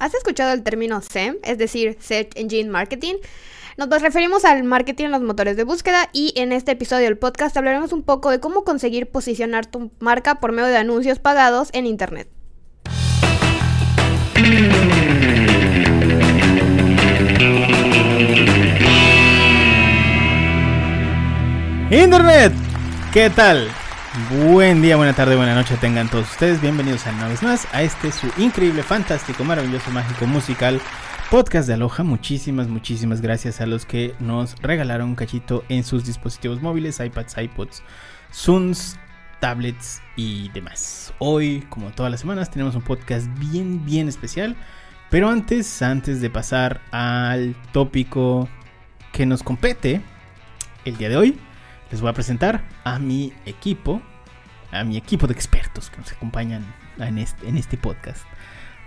¿Has escuchado el término SEM, es decir, Search Engine Marketing? Nos referimos al marketing en los motores de búsqueda y en este episodio del podcast hablaremos un poco de cómo conseguir posicionar tu marca por medio de anuncios pagados en Internet. Internet, ¿qué tal? Buen día, buena tarde, buena noche tengan todos ustedes. Bienvenidos una vez más a este su increíble, fantástico, maravilloso, mágico, musical podcast de Aloha. Muchísimas, muchísimas gracias a los que nos regalaron un cachito en sus dispositivos móviles, iPads, iPods, Zooms, tablets y demás. Hoy, como todas las semanas, tenemos un podcast bien, bien especial. Pero antes, antes de pasar al tópico que nos compete el día de hoy, les voy a presentar a mi equipo, a mi equipo de expertos que nos acompañan en este, en este podcast.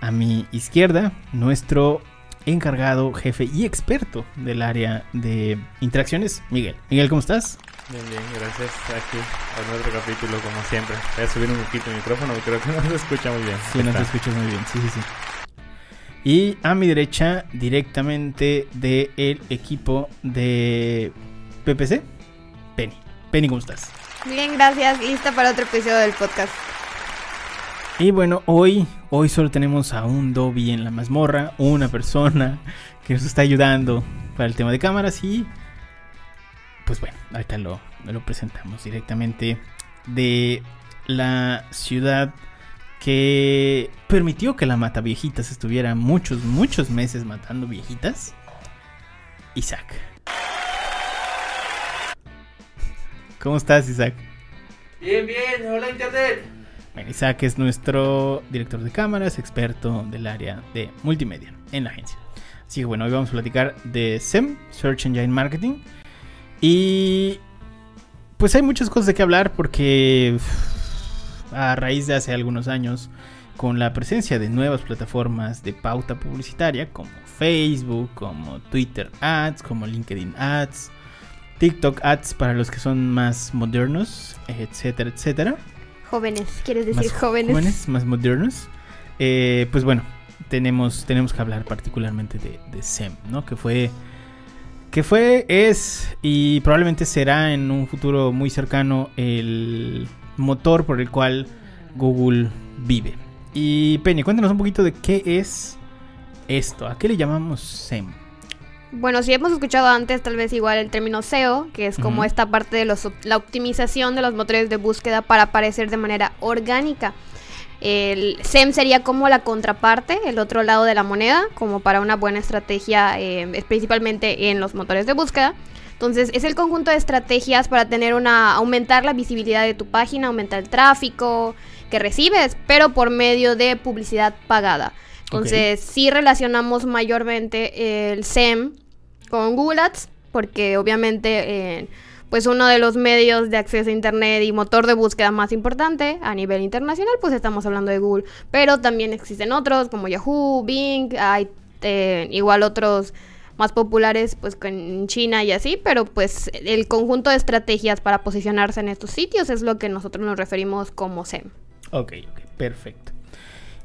A mi izquierda, nuestro encargado, jefe y experto del área de interacciones, Miguel. Miguel, ¿cómo estás? Bien, bien, gracias. Aquí a nuestro capítulo, como siempre. Voy a subir un poquito el micrófono, creo que no se escucha muy bien. Sí, no te escuchas muy bien, sí, sí, sí. Y a mi derecha, directamente del equipo de PPC, Penny. Penny, ¿cómo estás? Bien, gracias. Lista para otro episodio del podcast. Y bueno, hoy, hoy solo tenemos a un Dobby en la mazmorra, una persona que nos está ayudando para el tema de cámaras y pues bueno, ahorita lo, lo presentamos directamente de la ciudad que permitió que la mata viejitas estuviera muchos, muchos meses matando viejitas. Isaac. ¿Cómo estás, Isaac? Bien, bien, hola Internet. Bueno, Isaac es nuestro director de cámaras, experto del área de multimedia en la agencia. Así que bueno, hoy vamos a platicar de SEM, Search Engine Marketing. Y pues hay muchas cosas de qué hablar porque a raíz de hace algunos años, con la presencia de nuevas plataformas de pauta publicitaria como Facebook, como Twitter Ads, como LinkedIn Ads, TikTok Ads para los que son más modernos, etcétera, etcétera. Jóvenes, ¿quieres decir más jóvenes? jóvenes? Más modernos. Eh, pues bueno, tenemos, tenemos que hablar particularmente de, de SEM, ¿no? Que fue, que fue, es y probablemente será en un futuro muy cercano el motor por el cual Google vive. Y Penny, cuéntanos un poquito de qué es esto, a qué le llamamos SEM. Bueno, si hemos escuchado antes tal vez igual el término SEO, que es como esta parte de los, la optimización de los motores de búsqueda para aparecer de manera orgánica. El SEM sería como la contraparte, el otro lado de la moneda, como para una buena estrategia, eh, principalmente en los motores de búsqueda. Entonces, es el conjunto de estrategias para tener una aumentar la visibilidad de tu página, aumentar el tráfico que recibes, pero por medio de publicidad pagada. Entonces, sí relacionamos mayormente el SEM con Google Ads, porque obviamente eh, pues uno de los medios de acceso a internet y motor de búsqueda más importante a nivel internacional, pues estamos hablando de Google. Pero también existen otros como Yahoo, Bing, hay eh, igual otros más populares pues en China y así, pero pues el conjunto de estrategias para posicionarse en estos sitios es lo que nosotros nos referimos como SEM. Ok, ok, perfecto.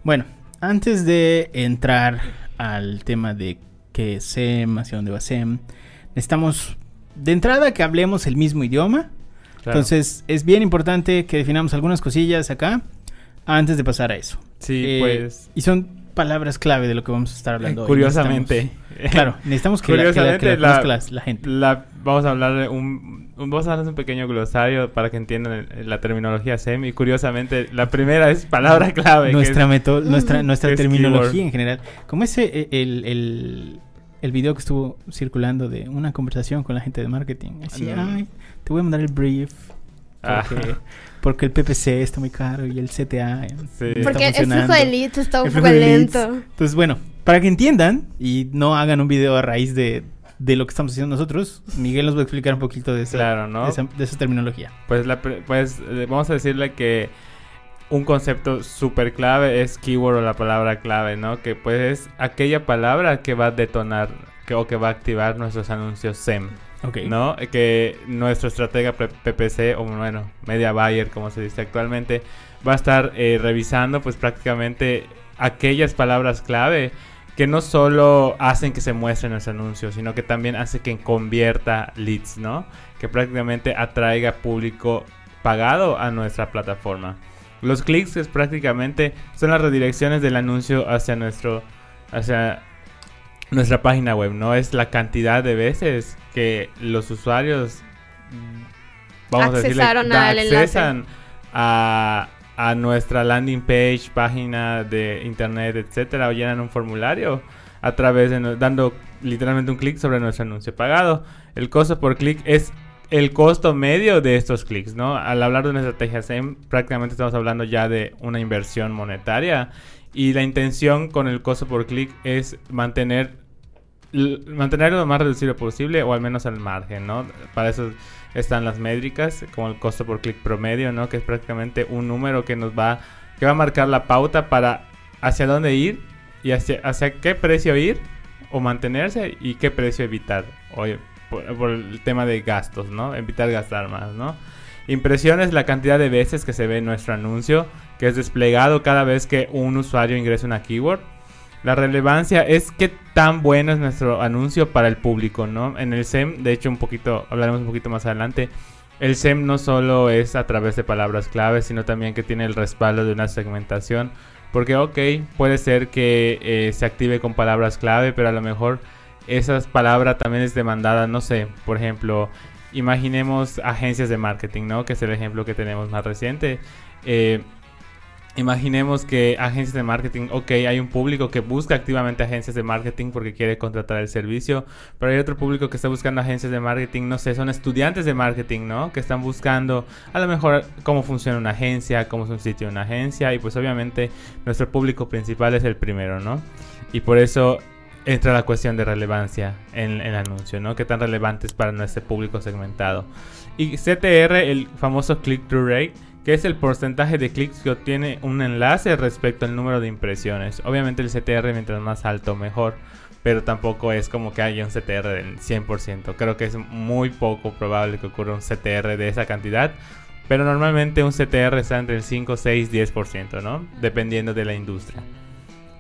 Bueno, antes de entrar al tema de qué es SEM, hacia dónde va SEM, necesitamos de entrada que hablemos el mismo idioma. Claro. Entonces es bien importante que definamos algunas cosillas acá antes de pasar a eso. sí, Eh, pues. Y son palabras clave de lo que vamos a estar hablando. hoy. Curiosamente. Necesitamos- claro, necesitamos que, la, que la- que la Curiosamente, la- la- gente. La, vamos a hablar de un, un- Vamos a hablar de un pequeño glosario para que entiendan la terminología SEM. Y curiosamente, la primera es palabra clave. que nuestra, es- meto- nuestra, nuestra es terminología keyword. en general. Como ese, eh, el, el, el video que estuvo circulando de una conversación con la gente de marketing. Así, ay, te voy a mandar el brief. Ah. Porque, porque el PPC está muy caro y el CTA. eh, Sí. no está Porque el flujo de leads está un poco lento. Entonces, bueno, para que entiendan y no hagan un video a raíz de, de lo que estamos haciendo nosotros, Miguel nos va a explicar un poquito de esa, Claro, ¿no? de esa, de esa terminología. Pues, la, pues eh, vamos a decirle que un concepto súper clave es keyword o la palabra clave, ¿no? Que pues es aquella palabra que va a detonar que, o que va a activar nuestros anuncios SEM, Ok. ¿no? Que nuestro estratega PPC, o bueno, Media Buyer, como se dice actualmente, va a estar eh, revisando pues prácticamente aquellas palabras clave que no solo hacen que se muestren los anuncios, sino que también hace que convierta leads, ¿no? Que prácticamente atraiga público pagado a nuestra plataforma. Los clics es prácticamente son las redirecciones del anuncio hacia nuestro hacia nuestra página web, no es la cantidad de veces que los usuarios mm, vamos a decirle, da- accesan a, a nuestra landing page, página de internet, etcétera, o llenan un formulario a través de dando literalmente un clic sobre nuestro anuncio pagado. El costo por clic es el costo medio de estos clics, ¿no? Al hablar de una estrategia SEM, prácticamente estamos hablando ya de una inversión monetaria y la intención con el costo por clic es mantener mantenerlo lo más reducido posible o al menos al margen, ¿no? Para eso están las métricas, como el costo por clic promedio, ¿no? Que es prácticamente un número que nos va que va a marcar la pauta para hacia dónde ir y hacia, hacia qué precio ir o mantenerse y qué precio evitar. Oye, por, el tema de gastos, ¿no? Evitar gastar más, ¿no? Impresión es la cantidad de veces que se ve nuestro anuncio, que es desplegado cada vez que un usuario ingresa una keyword. La relevancia es qué tan bueno es nuestro anuncio para el público, ¿no? En el SEM, de hecho, un poquito, hablaremos un poquito más adelante. El SEM no solo es a través de palabras claves, sino también que tiene el respaldo de una segmentación. Porque, ok, puede ser que eh, se active con palabras clave, pero a lo mejor esa palabra también es demandada, no sé, por ejemplo, imaginemos agencias de marketing, ¿no? Que es el ejemplo que tenemos más reciente. Eh, imaginemos que agencias de marketing, ok, hay un público que busca activamente agencias de marketing porque quiere contratar el servicio, pero hay otro público que está buscando agencias de marketing, no sé, son estudiantes de marketing, ¿no? Que están buscando a lo mejor cómo funciona una agencia, cómo es un sitio de una agencia y pues obviamente nuestro público principal es el primero, ¿no? Y por eso entra la cuestión de relevancia en, el anuncio, ¿no? ¿Qué tan relevante es para nuestro público segmentado? Y CTR, el famoso click-through rate, que es el porcentaje de clics que obtiene un enlace respecto al número de impresiones. Obviamente el CTR mientras más alto mejor, pero tampoco es como que haya un CTR del 100%. Creo que es muy poco probable que ocurra un CTR de esa cantidad. Pero normalmente un CTR está entre el 5, 6, 10%, ¿no? Dependiendo de la industria.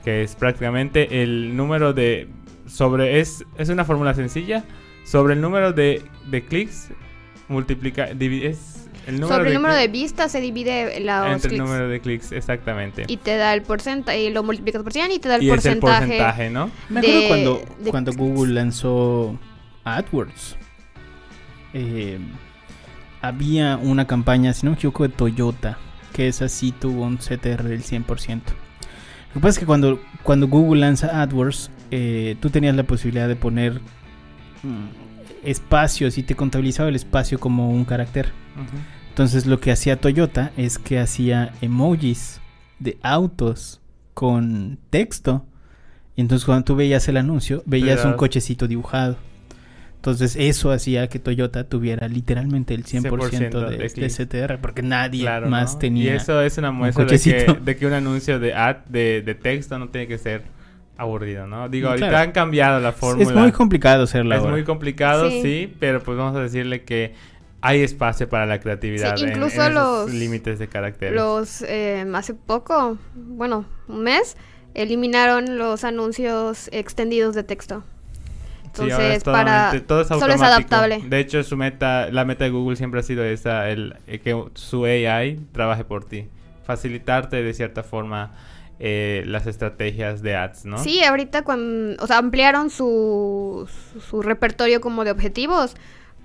Que es prácticamente el número de... Sobre... Es, es una fórmula sencilla. Sobre el número de, de clics multiplica... divi- Es el número Sobre el número de vistas se divide los entre el número de clics, exactamente. Y te da el porcentaje, y lo multiplicas por 100 y te da el Y es el porcentaje. porcentaje, ¿no? Me acuerdo de- cuando, de cuando. Google lanzó AdWords. eh, había una campaña, si no me equivoco, de Toyota. Que esa sí tuvo un CTR del 100%. Lo que pasa es que cuando, cuando Google lanza AdWords, eh, tú tenías la posibilidad de poner mm, espacios y te contabilizaba el espacio como un carácter. Entonces lo que hacía Toyota es que hacía emojis de autos con texto. Y entonces cuando tú veías el anuncio, veías un cochecito dibujado. Entonces eso hacía que Toyota tuviera literalmente el 100%, 100% de, de. CTR, porque nadie Claro, más ¿no? tenía. Y eso es una muestra de que, de que un anuncio de ad de, de texto no tiene que ser aburrido, ¿no? Digo, Mm, ahorita claro. han cambiado la fórmula. es muy complicado hacerla Es ahora. muy complicado, Sí. sí. pero pues vamos a decirle que hay espacio para la creatividad Sí, en- incluso en, esos los- límites de caracteres. Los, eh, hace poco, bueno, un mes, eliminaron los anuncios extendidos de texto. Entonces, para... todo es solo es adaptable. De hecho, su meta, la meta de Google siempre ha sido esa, el, eh, que su AI trabaje por ti. Facilitarte de cierta forma eh, las estrategias de ads, ¿no? Sí, ahorita cuando, o sea, ampliaron su, su, su repertorio como de objetivos,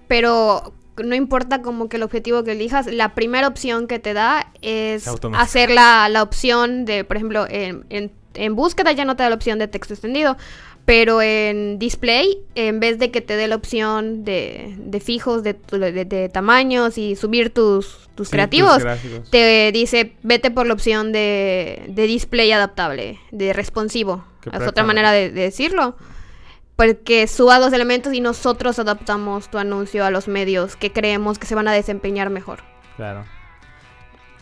pero no importa como que el objetivo que elijas, la primera opción que te da es hacer la, la opción de, por ejemplo, en, en, en búsqueda ya no te da la opción de texto extendido, pero en display, en vez de que te dé la opción de, de fijos, de, tu- de- de tamaños y subir tus, tus Sí, creativos, te dice vete por la opción de, de display adaptable, de responsivo. Es otra manera de, de decirlo. Porque suba dos elementos y nosotros adaptamos tu anuncio a los medios que creemos que se van a desempeñar mejor. Claro.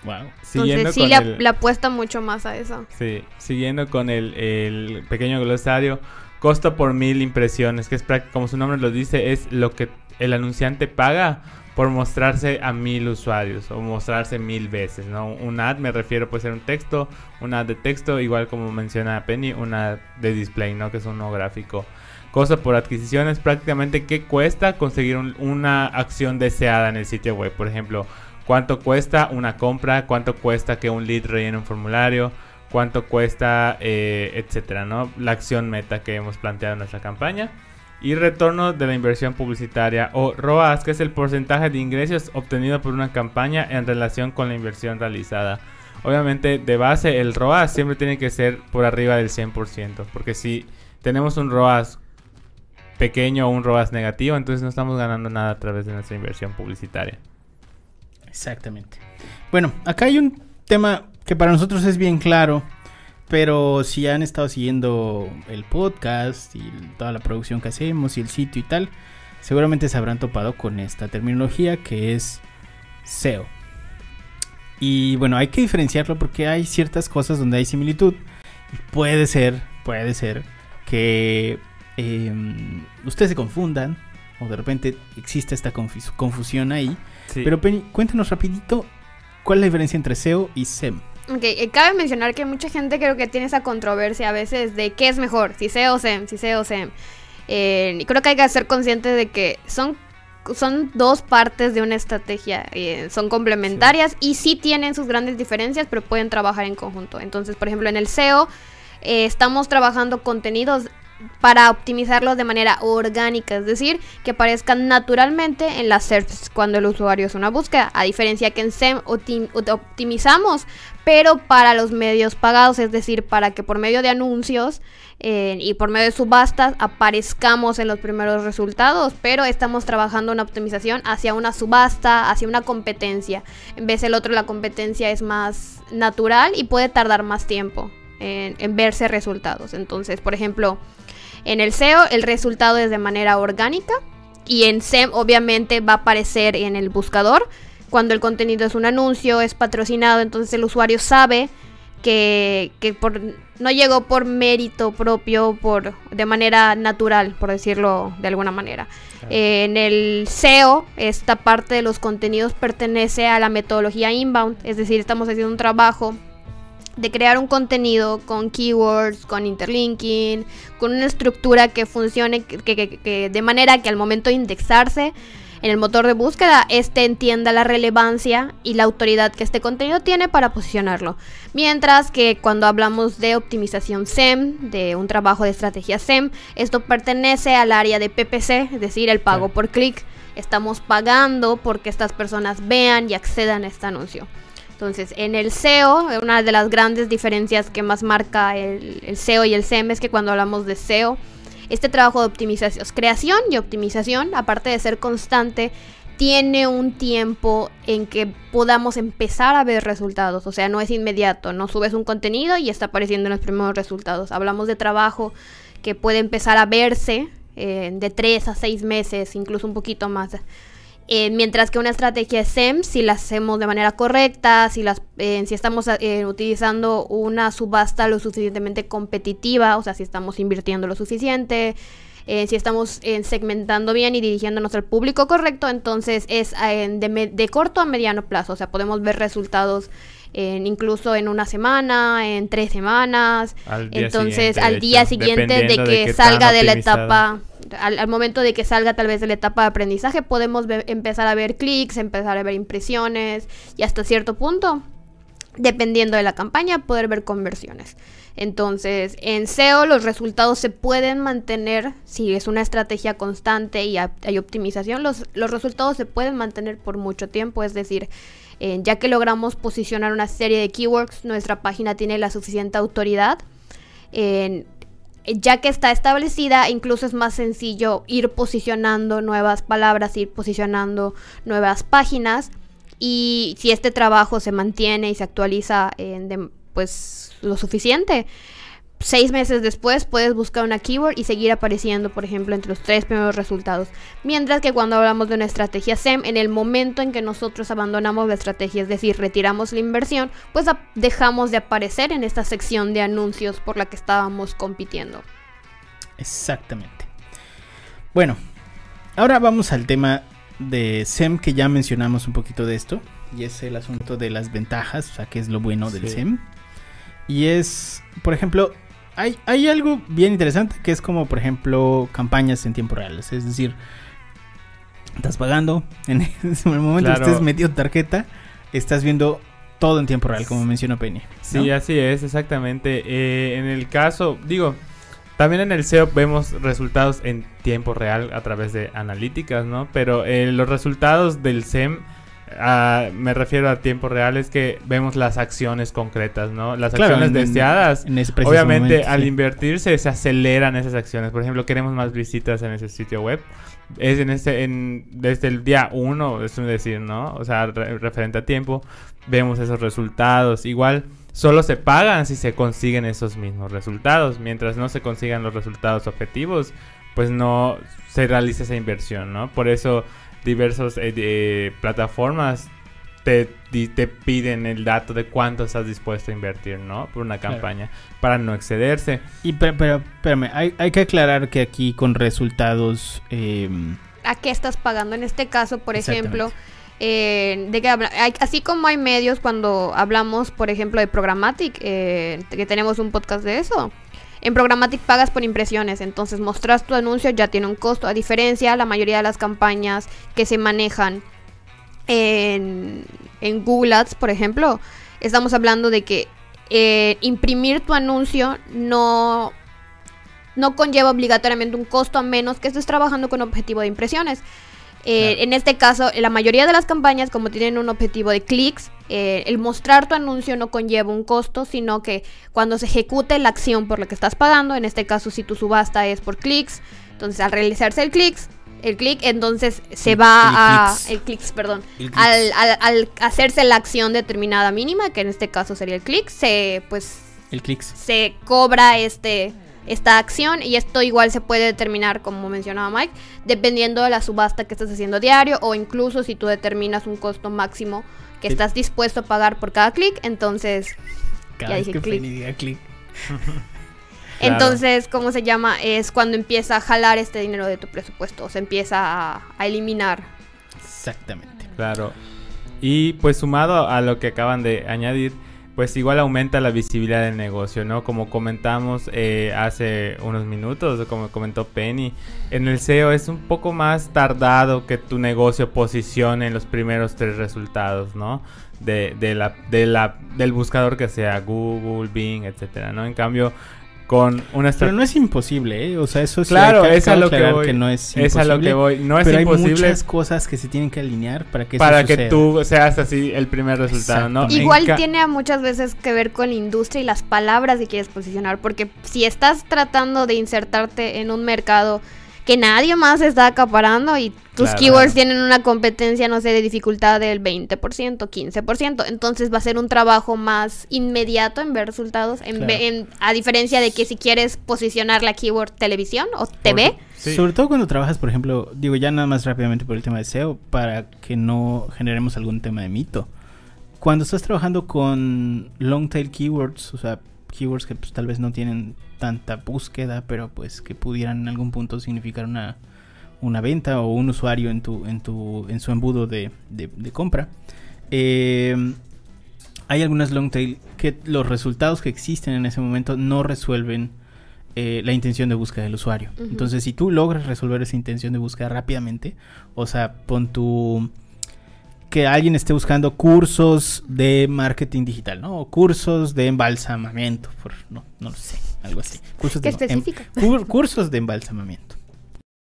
Wow. Siguiendo Entonces sí el- le apuesta mucho más a eso. Sí, siguiendo con el, el pequeño glosario, costo por mil impresiones, que es como su nombre lo dice, es lo que el anunciante paga por mostrarse a mil usuarios o mostrarse mil veces, ¿no? Un ad me refiero puede ser un texto, un ad de texto, igual como menciona Penny, un ad de display, ¿no? Que es uno gráfico. Cosa por adquisiciones, prácticamente qué cuesta conseguir una acción deseada en el sitio web. Por ejemplo, cuánto cuesta una compra, cuánto cuesta que un lead rellene un formulario, cuánto cuesta, eh, etcétera, ¿no? La acción meta que hemos planteado en nuestra campaña. Y retorno de la inversión publicitaria o ROAS, que es el porcentaje de ingresos obtenido por una campaña en relación con la inversión realizada. Obviamente, de base, el ROAS siempre tiene que ser por arriba del 100%, porque si tenemos un ROAS pequeño o un ROAS negativo, entonces no estamos ganando nada a través de nuestra inversión publicitaria. Exactamente. Bueno, acá hay un tema que para nosotros es bien claro, pero si han estado siguiendo el podcast y toda la producción que hacemos y el sitio y tal, seguramente se habrán topado con esta terminología que es SEO. Y bueno, hay que diferenciarlo porque hay ciertas cosas donde hay similitud. Puede ser, puede ser que em, ustedes se confundan o de repente existe esta confusión ahí. Pero Penny, cuéntanos rapidito cuál es la diferencia entre SEO y SEM. Ok, eh, cabe mencionar que mucha gente creo que tiene esa controversia a veces de qué es mejor, si SEO o SEM, si SEO o SEM. Eh, y creo que hay que ser conscientes de que son, son dos partes de una estrategia, eh, son complementarias y sí tienen sus grandes diferencias, pero pueden trabajar en conjunto. Entonces, por ejemplo, en el SEO estamos trabajando contenidos para optimizarlos de manera orgánica, es decir, que aparezcan naturalmente en las SERPs cuando el usuario es una búsqueda, a diferencia que en SEM optimizamos, pero para los medios pagados, es decir, para que por medio de anuncios eh, y por medio de subastas aparezcamos en los primeros resultados, pero estamos trabajando una optimización hacia una subasta, hacia una competencia. En vez del otro, la competencia es más natural y puede tardar más tiempo en verse resultados. Entonces, por ejemplo, en el SEO el resultado es de manera orgánica y en SEM obviamente va a aparecer en el buscador cuando el contenido es un anuncio, es patrocinado, entonces el usuario sabe que, por, no llegó por mérito propio, por de manera natural, por decirlo de alguna manera. en el SEO, esta parte de los contenidos pertenece a la metodología inbound, es decir, estamos haciendo un trabajo de crear un contenido con keywords, con interlinking, con una estructura que funcione que, de manera que al momento de indexarse en el motor de búsqueda, este entienda la relevancia y la autoridad que este contenido tiene para posicionarlo. Mientras que cuando hablamos de optimización SEM, de un trabajo de estrategia SEM, esto pertenece al área de PPC, es decir, el pago por clic. Estamos pagando porque estas personas vean y accedan a este anuncio. Entonces, en el SEO, una de las grandes diferencias que más marca el, SEO y el SEM es que cuando hablamos de SEO, este trabajo de optimización, creación y optimización, aparte de ser constante, tiene un tiempo en que podamos empezar a ver resultados. O sea, no es inmediato, no subes un contenido y está apareciendo en los primeros resultados. Hablamos de trabajo que puede empezar a verse eh, de 3 a 6 meses, incluso un poquito más eh, mientras que una estrategia SEM, si la hacemos de manera correcta, si, las, eh, si estamos eh, utilizando una subasta lo suficientemente competitiva, o sea, si estamos invirtiendo lo suficiente, si estamos segmentando bien y dirigiéndonos al público correcto, entonces es de, de, corto a mediano plazo, o sea, podemos ver resultados incluso en una semana, en tres semanas, entonces al día siguiente de que salga de la etapa al, momento de que salga tal vez de la etapa de aprendizaje, podemos empezar a ver clics, empezar a ver impresiones y hasta cierto punto, dependiendo de la campaña, poder ver conversiones. Entonces, en SEO los resultados se pueden mantener, si es una estrategia constante y hay optimización, los, los resultados se pueden mantener por mucho tiempo, es decir, eh, ya que logramos posicionar una serie de keywords, nuestra página tiene la suficiente autoridad. Ya que está establecida, incluso es más sencillo ir posicionando nuevas palabras, ir posicionando nuevas páginas. Y si este trabajo se mantiene y se actualiza en pues lo suficiente, seis meses después puedes buscar una keyword y seguir apareciendo, por ejemplo, entre los tres primeros resultados. Mientras que cuando hablamos de una estrategia SEM, en el momento en que nosotros abandonamos la estrategia, es decir, retiramos la inversión, pues dejamos de aparecer en esta sección de anuncios por la que estábamos compitiendo. Exactamente. Bueno, ahora vamos al tema de SEM que ya mencionamos un poquito de esto. Y es el asunto de las ventajas, o sea, qué es lo bueno del Sí. SEM. Y es, por ejemplo, hay, hay algo bien interesante que es como, por ejemplo, campañas en tiempo real. Es decir, estás pagando, en ese momento que Claro. estés metido tarjeta, estás viendo todo en tiempo real, como mencionó Penny. ¿no? Sí, así es, exactamente. Eh, en el caso, digo, también en el SEO vemos resultados en tiempo real a través de analíticas, ¿no? Pero eh, los resultados del SEM, me refiero a tiempo real, es que vemos las acciones concretas, ¿no? Las Claro, acciones en- deseadas. en Obviamente, momento, al sí. invertirse se aceleran esas acciones. Por ejemplo, queremos más visitas en ese sitio web. Es en este, en, desde el día uno, es decir, ¿no? O sea, re- referente a tiempo, vemos esos resultados. Igual, solo se pagan si se consiguen esos mismos resultados. Mientras no se consigan los resultados objetivos, pues no se realiza esa inversión, ¿no? Por eso diversas plataformas te, di- te piden el dato de cuánto estás dispuesto a invertir, ¿no? Por una Claro. campaña, para no excederse. Y pero, pero espérame, hay, hay que aclarar que aquí con resultados... eh, ¿A qué estás pagando? En este caso, por ejemplo, eh, de que habla- hay- así como hay medios cuando hablamos, por ejemplo, de Programmatic, eh, que tenemos un podcast de eso. En Programmatic pagas por impresiones, entonces mostras tu anuncio ya tiene un costo. A diferencia, la mayoría de las campañas que se manejan en, en Google Ads, por ejemplo, estamos hablando de que eh, imprimir tu anuncio no, no conlleva obligatoriamente un costo a menos que estés trabajando con objetivo de impresiones. Eh, Claro. En este caso, la mayoría de las campañas, como tienen un objetivo de clics, eh, el mostrar tu anuncio no conlleva un costo, sino que cuando se ejecute la acción por la que estás pagando, en este caso si tu subasta es por clics, entonces al realizarse el clics, el clic, entonces se El- va el a el clics, perdón, El al, al- al hacerse la acción determinada mínima, que en este caso sería el clic, se pues el clics. se cobra este esta acción y esto igual se puede determinar como mencionaba Mike dependiendo de la subasta que estás haciendo diario o incluso si tú determinas un costo máximo que Sí. estás dispuesto a pagar por cada clic entonces Cada Ya vez dije que clic. Claro. entonces cómo se llama es cuando empieza a jalar este dinero de tu presupuesto o se empieza a, a eliminar Exactamente. Claro. Y pues sumado a lo que acaban de añadir, pues igual aumenta la visibilidad del negocio, ¿no? Como comentamos eh, hace unos minutos, como comentó Penny, en el SEO es un poco más tardado que tu negocio posicione los primeros tres resultados, ¿no? De, de la, de la, del buscador que sea Google, Bing, etcétera, ¿no? En cambio, con una Pero no es imposible, ¿eh? O sea, eso sí Claro, hay que- es a lo que no es Es a lo imposible, que voy. No es pero imposible hay muchas cosas que se tienen que alinear para que eso para que tú seas así el primer resultado, Igual tiene muchas veces que ver con la industria y las palabras que quieres posicionar, porque si estás tratando de insertarte en un mercado que nadie más está acaparando y tus Claro. keywords tienen una competencia, no sé, de dificultad del 20%, 15%, entonces va a ser un trabajo más inmediato en ver resultados, en Claro. ve- en- a diferencia de que si quieres posicionar la keyword televisión o TV, Sí. Sobre todo cuando trabajas, por ejemplo, digo ya nada más rápidamente por el tema de SEO, para que no generemos algún tema de mito. Cuando estás trabajando con long tail keywords, o sea, keywords que pues, tal vez no tienen tanta búsqueda, pero pues que pudieran en algún punto significar una, una venta o un usuario en tu, en tu, en su embudo de, de- de compra. eh, hay algunas long tail que los resultados que existen en ese momento no resuelven eh, la intención de búsqueda del usuario. Entonces, si tú logras resolver esa intención de búsqueda rápidamente, o sea, pon tu que alguien esté buscando cursos de marketing digital, ¿no? O cursos de embalsamamiento, por no, no lo sé, algo así. Cursos ¿qué de em- específico? cur- cursos de embalsamamiento.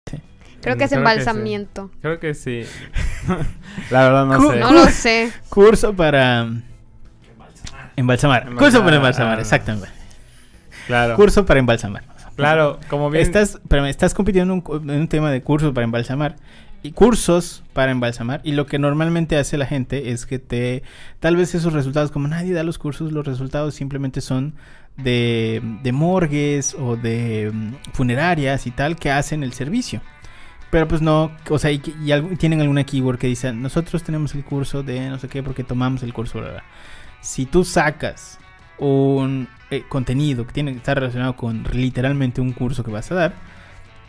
Creo que es Creo que sí. embalsamiento. Creo que sí. la verdad no Cu- sé. No lo sé. Curso para embalsamar. Curso para Embalsamar, embalsamar, ah. exactamente. Claro. Curso para embalsamar. Claro, como bien. Estás, pero estás compitiendo en un, en un tema de cursos para embalsamar y cursos para embalsamar y lo que normalmente hace la gente es que te tal vez esos resultados como nadie da los cursos los resultados simplemente son de, de morgues o de mm, funerarias y tal que hacen el servicio pero pues no o sea y, tienen alguna keyword que dice nosotros tenemos el curso de no sé qué porque tomamos el curso bla, bla". si tú sacas un eh, contenido que tiene que estar relacionado con literalmente un curso que vas a dar,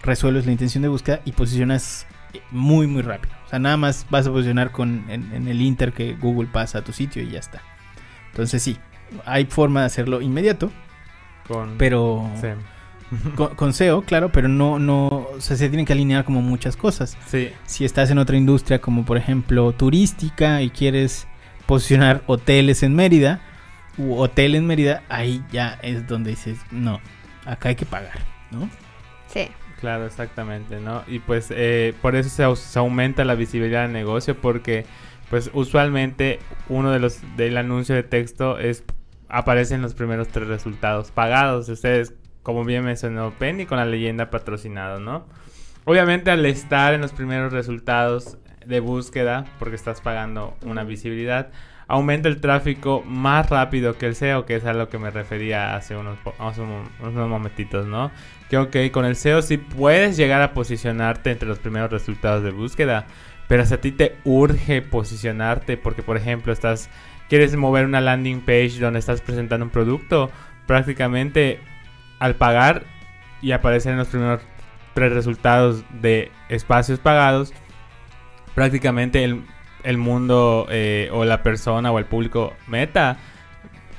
resuelves la intención de búsqueda y posicionas muy, muy rápido. O sea, nada más vas a posicionar con, en, en el inter que Google pasa a tu sitio y ya está. Entonces sí, hay forma de hacerlo inmediato, Con pero SEM. con, con SEO, claro, pero no, no, o sea, se tienen que alinear como muchas cosas. Sí, Si estás en otra industria como por ejemplo turística y quieres posicionar hoteles en Mérida u hotel en Mérida, ahí ya es donde dices, no, acá hay que pagar, ¿no? Sí. Claro, exactamente, ¿no? Y pues eh, por eso se, aumenta la visibilidad del negocio porque pues usualmente uno de los del anuncio de texto es aparecen los primeros tres resultados pagados. Ustedes, como bien mencionó Penny, con la leyenda patrocinado, ¿no? Obviamente al estar en los primeros resultados de búsqueda, porque estás pagando una visibilidad, aumenta el tráfico más rápido que el SEO, que es a lo que me refería hace unos, unos momentitos, ¿no? Que ok, con el SEO sí puedes llegar a posicionarte entre los primeros resultados de búsqueda, pero si a ti te urge posicionarte, porque por ejemplo estás, quieres mover una landing page donde estás presentando un producto, prácticamente al pagar y aparecer en los primeros tres resultados de espacios pagados, prácticamente el, el mundo eh, o la persona o el público meta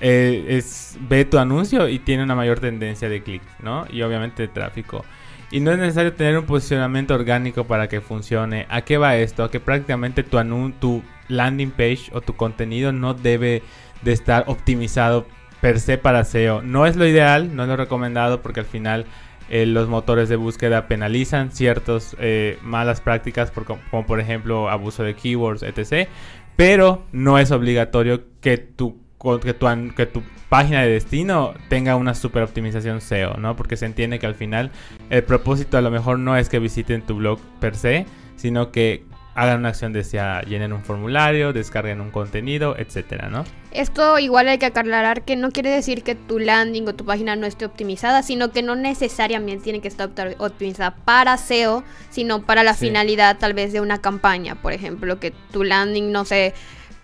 eh, es, ve tu anuncio y tiene una mayor tendencia de clic, ¿no? Y obviamente de tráfico. Y no es necesario tener un posicionamiento orgánico para que funcione. ¿A qué va esto? A que prácticamente tu, anu- tu landing page o tu contenido no debe de estar optimizado per se para SEO. No es lo ideal, no es lo recomendado porque al final eh, los motores de búsqueda penalizan ciertas malas prácticas como por ejemplo abuso de keywords, etc. Pero no es obligatorio que tu, que tu, que tu página de destino tenga una super optimización SEO, ¿no? Porque se entiende que al final el propósito a lo mejor no es que visiten tu blog per se, sino que hagan una acción de sea llenen un formulario, descarguen un contenido, etcétera, ¿no? Esto igual hay que aclarar que no quiere decir que tu landing o tu página no esté optimizada, sino que no necesariamente tiene que estar optimizada para SEO, sino para la Sí. finalidad tal vez de una campaña. Por ejemplo, que tu landing no sé,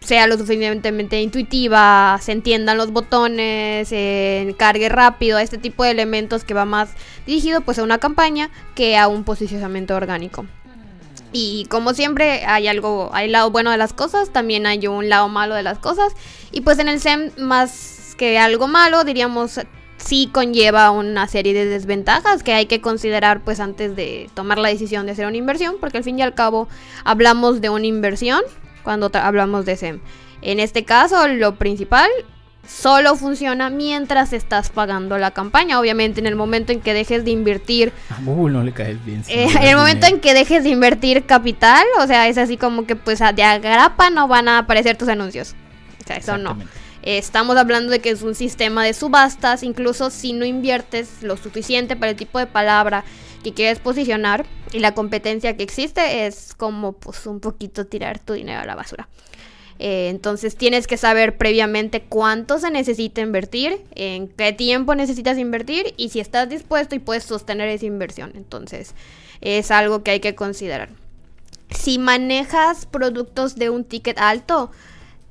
sea lo suficientemente intuitiva, se entiendan los botones, eh, cargue rápido, este tipo de elementos que va más dirigido pues a una campaña que a un posicionamiento orgánico. Y como siempre hay algo, hay lado bueno de las cosas, también hay un lado malo de las cosas. Y pues en el SEM más que algo malo, diríamos, sí conlleva una serie de desventajas que hay que considerar pues antes de tomar la decisión de hacer una inversión, porque al fin y al cabo hablamos de una inversión cuando hablamos de SEM. En este caso, lo principal solo funciona mientras estás pagando la campaña. Obviamente, en el momento en que dejes de invertir A Google no le caes bien. eh, en el momento en que dejes de invertir capital, o sea, es así como que pues de agrapa no van a aparecer tus anuncios. O sea, eso no. Eh, estamos hablando de que es un sistema de subastas, incluso si no inviertes lo suficiente para el tipo de palabra que quieres posicionar y la competencia que existe es como pues un poquito tirar tu dinero a la basura. Eh, entonces tienes que saber previamente cuánto se necesita invertir, en qué tiempo necesitas invertir y si estás dispuesto y puedes sostener esa inversión. Entonces es algo que hay que considerar. Si manejas productos de un ticket alto,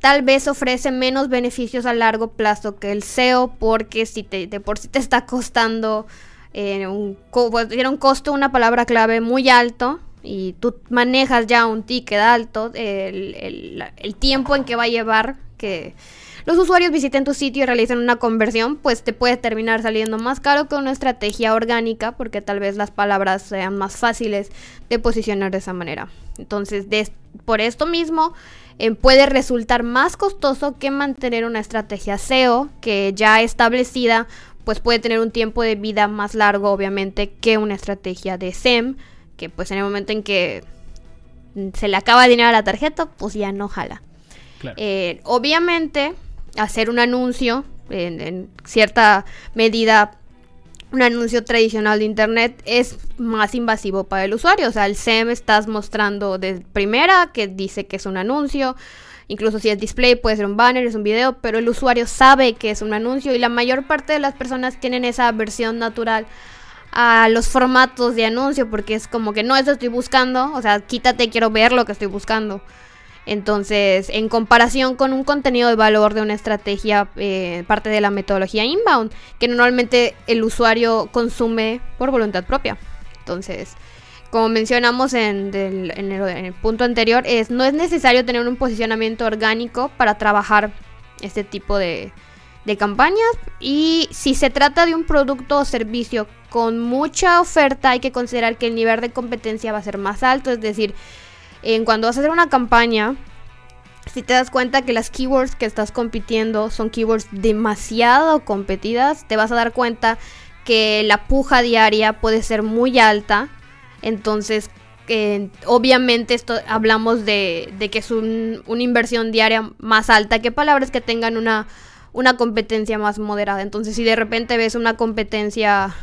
tal vez ofrece menos beneficios a largo plazo que el SEO porque si te, de por sí te está costando eh, un, pues, un costo una palabra clave muy alto y tú manejas ya un ticket alto, el, el- el tiempo en que va a llevar que los usuarios visiten tu sitio y realicen una conversión, pues te puede terminar saliendo más caro que una estrategia orgánica, porque tal vez las palabras sean más fáciles de posicionar de esa manera. Entonces, de- por esto mismo, eh, puede resultar más costoso que mantener una estrategia SEO que ya establecida, pues puede tener un tiempo de vida más largo, obviamente, que una estrategia de SEM, que pues en el momento en que se le acaba el dinero a la tarjeta, pues ya no jala. Claro. Eh, obviamente, hacer un anuncio, en, en cierta medida, un anuncio tradicional de internet es más invasivo para el usuario. O sea, el SEM estás mostrando de primera que dice que es un anuncio. Incluso si es display, puede ser un banner, es un video, pero el usuario sabe que es un anuncio y la mayor parte de las personas tienen esa versión natural a los formatos de anuncio porque es como que no, eso estoy buscando, o sea, quítate, quiero ver lo que estoy buscando. Entonces, en comparación con un contenido de valor de una estrategia, eh, parte de la metodología inbound, que normalmente el usuario consume por voluntad propia. Entonces, como mencionamos en, del- el, en el punto anterior, es no es necesario tener un posicionamiento orgánico para trabajar este tipo de, de campañas. Y si se trata de un producto o servicio con mucha oferta, hay que considerar que el nivel de competencia va a ser más alto. Es decir, en cuando vas a hacer una campaña, si te das cuenta que las keywords que estás compitiendo son keywords demasiado competidas, te vas a dar cuenta que la puja diaria puede ser muy alta. Entonces, obviamente esto hablamos de, de que es un- una inversión diaria más alta que palabras que tengan una, una competencia más moderada. Entonces, si de repente ves una competencia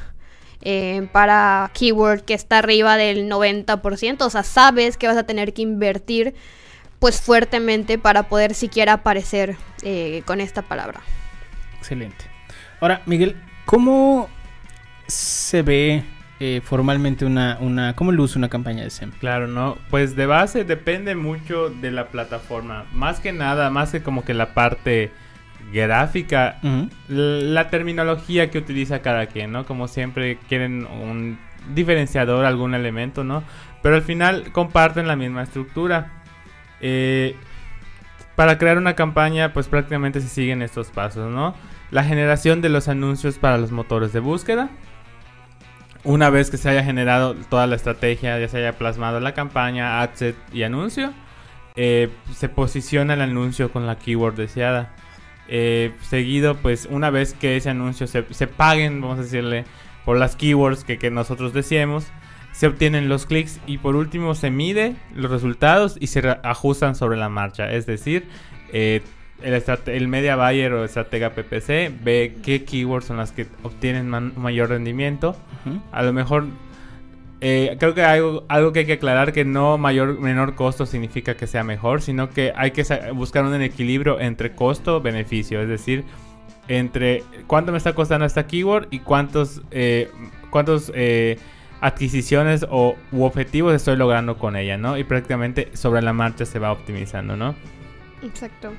eh, para keyword que está arriba del 90%, o sea, sabes que vas a tener que invertir pues fuertemente para poder siquiera aparecer eh, con esta palabra. Excelente. Ahora, Miguel, ¿cómo se ve eh, formalmente una, una... ¿Cómo luce una campaña de SEM? Claro, ¿no? Pues de base depende mucho de la plataforma. Más que nada, más que como que la parte gráfica, la terminología que utiliza cada quien, ¿no? Como siempre quieren un diferenciador, algún elemento, ¿no? Pero al final comparten la misma estructura. Eh, para crear una campaña, pues prácticamente se siguen estos pasos, ¿no? La generación de los anuncios para los motores de búsqueda. Una vez que se haya generado toda la estrategia, ya se haya plasmado la campaña, ad set y anuncio, eh, se posiciona el anuncio con la keyword deseada. Eh, seguido, pues una vez que ese anuncio se, se paguen, vamos a decirle, por las keywords que, que nosotros deseemos, se obtienen los clics y por último se mide los resultados y se ajustan sobre la marcha. Es decir, eh, el, el media buyer o estratega PPC ve qué keywords son las que obtienen mayor rendimiento. A lo mejor eh, creo que algo, algo que hay que aclarar que no mayor menor costo significa que sea mejor, sino que hay que buscar un equilibrio entre costo beneficio, es decir, entre cuánto me está costando esta keyword y cuántos eh, cuántos eh, adquisiciones o u objetivos estoy logrando con ella, ¿no? Y prácticamente sobre la marcha se va optimizando, ¿no? Exacto.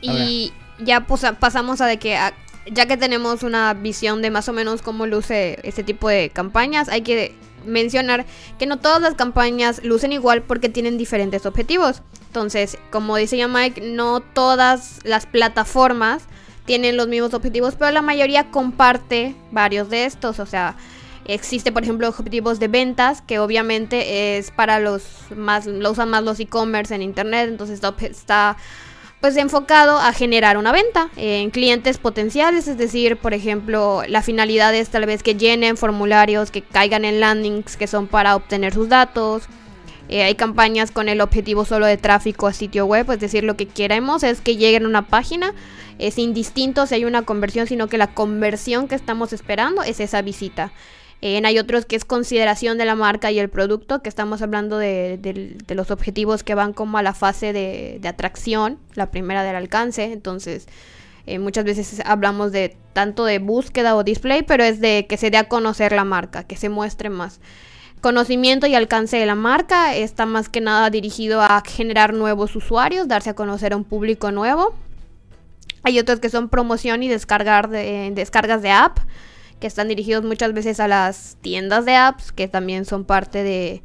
Y ya pasamos a de que a- ya que tenemos una visión de más o menos cómo luce este tipo de campañas, hay que mencionar que no todas las campañas lucen igual porque tienen diferentes objetivos. Entonces, como dice ya Mike, no todas las plataformas tienen los mismos objetivos, pero la mayoría comparte varios de estos. O sea, existe, por ejemplo, objetivos de ventas, que obviamente es para los más, lo usan más los e-commerce en internet, entonces está, pues enfocado a generar una venta en clientes potenciales, es decir, por ejemplo, la finalidad es tal vez que llenen formularios, que caigan en landings que son para obtener sus datos. Eh, hay campañas con el objetivo solo de tráfico a sitio web, es decir, lo que queremos es que lleguen a una página, es indistinto si hay una conversión, sino que la conversión que estamos esperando es esa visita. Eh, hay otros que es consideración de la marca y el producto, que estamos hablando de, los objetivos que van como a la fase de, atracción, la primera del alcance. Entonces, eh, muchas veces hablamos de tanto de búsqueda o display, pero es de que se dé a conocer la marca, que se muestre más. Conocimiento y alcance de la marca está más que nada dirigido a generar nuevos usuarios, darse a conocer a un público nuevo. Hay otros que son promoción y descargar de, descargas de app, que están dirigidos muchas veces a las tiendas de apps, que también son parte de,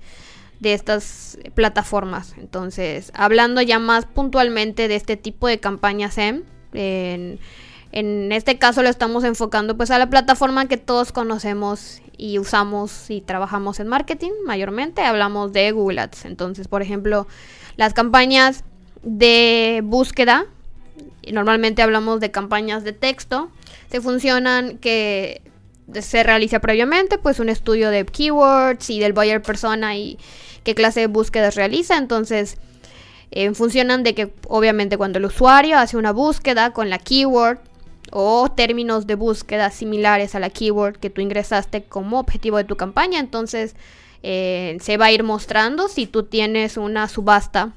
de estas plataformas. Entonces, hablando ya más puntualmente de este tipo de campañas SEM, en, en este caso lo estamos enfocando pues a la plataforma que todos conocemos y usamos y trabajamos en marketing mayormente. Hablamos de Google Ads. Entonces, por ejemplo, las campañas de búsqueda, normalmente hablamos de campañas de texto, se funcionan que se realiza previamente pues un estudio de keywords y del buyer persona y qué clase de búsquedas realiza. Entonces, eh, funcionan de que obviamente cuando el usuario hace una búsqueda con la keyword o términos de búsqueda similares a la keyword que tú ingresaste como objetivo de tu campaña, entonces eh, se va a ir mostrando si tú tienes una subasta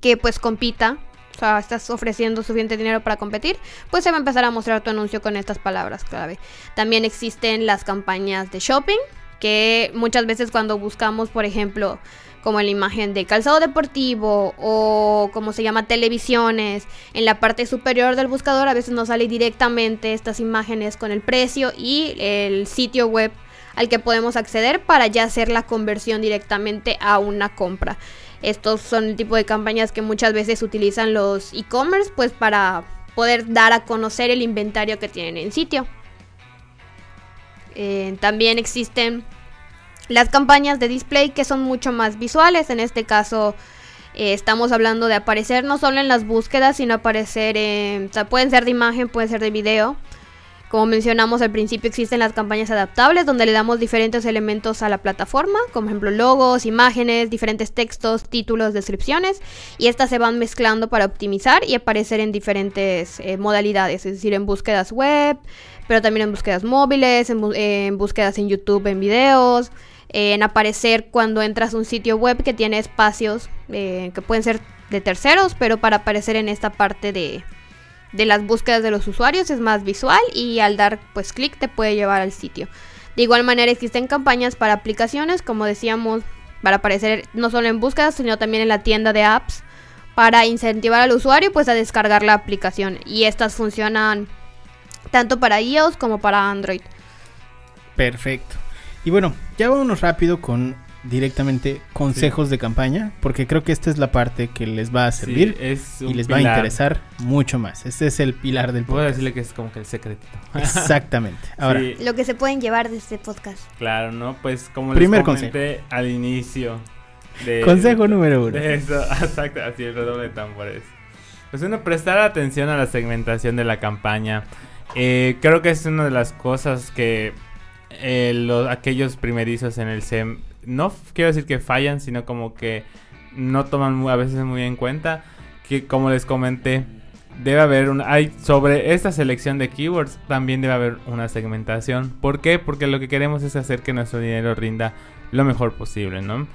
que pues compita, o sea, estás ofreciendo suficiente dinero para competir, pues se va a empezar a mostrar tu anuncio con estas palabras clave. También existen las campañas de shopping, que muchas veces cuando buscamos, por ejemplo, como la imagen de calzado deportivo o como se llama televisiones, en la parte superior del buscador a veces nos sale directamente estas imágenes con el precio y el sitio web al que podemos acceder para ya hacer la conversión directamente a una compra. Estos son el tipo de campañas que muchas veces utilizan los e-commerce pues para poder dar a conocer el inventario que tienen en sitio. Eh, también existen las campañas de display que son mucho más visuales. En este caso eh, estamos hablando de aparecer no solo en las búsquedas, sino aparecer en... O sea, pueden ser de imagen, pueden ser de video. Como mencionamos al principio, existen las campañas adaptables donde le damos diferentes elementos a la plataforma, como ejemplo logos, imágenes, diferentes textos, títulos, descripciones, y estas se van mezclando para optimizar y aparecer en diferentes eh, modalidades, es decir, en búsquedas web, pero también en búsquedas móviles, en, búsquedas en YouTube, en videos, en aparecer cuando entras a un sitio web que tiene espacios eh, que pueden ser de terceros, pero para aparecer en esta parte de, de las búsquedas de los usuarios es más visual y al dar pues clic te puede llevar al sitio. De igual manera existen campañas para aplicaciones, como decíamos, para aparecer no solo en búsquedas, sino también en la tienda de apps, para incentivar al usuario pues a descargar la aplicación. Y estas funcionan tanto para iOS como para Android. Perfecto. Y bueno, ya vámonos rápido con directamente consejos de campaña, porque creo que esta es la parte que les va a servir y les va a interesar mucho más. Este es el pilar del podcast. Puedo decirle que es como que el secreto. Exactamente. Ahora, lo que se pueden llevar de este podcast. Claro, ¿no? Pues como Primer les comenté al inicio. De, Consejo número uno. eso, exacto, así el redoble de tambores. Pues uno, prestar atención a la segmentación de la campaña. Eh, creo que es una de las cosas que eh, los, aquellos primerizos en el SEM no quiero decir que fallan, sino como que no toman a veces muy en cuenta que como les comenté, debe haber una hay sobre esta selección de keywords también debe haber una segmentación. ¿Por qué? Porque lo que queremos es hacer que nuestro dinero rinda lo mejor posible, ¿no?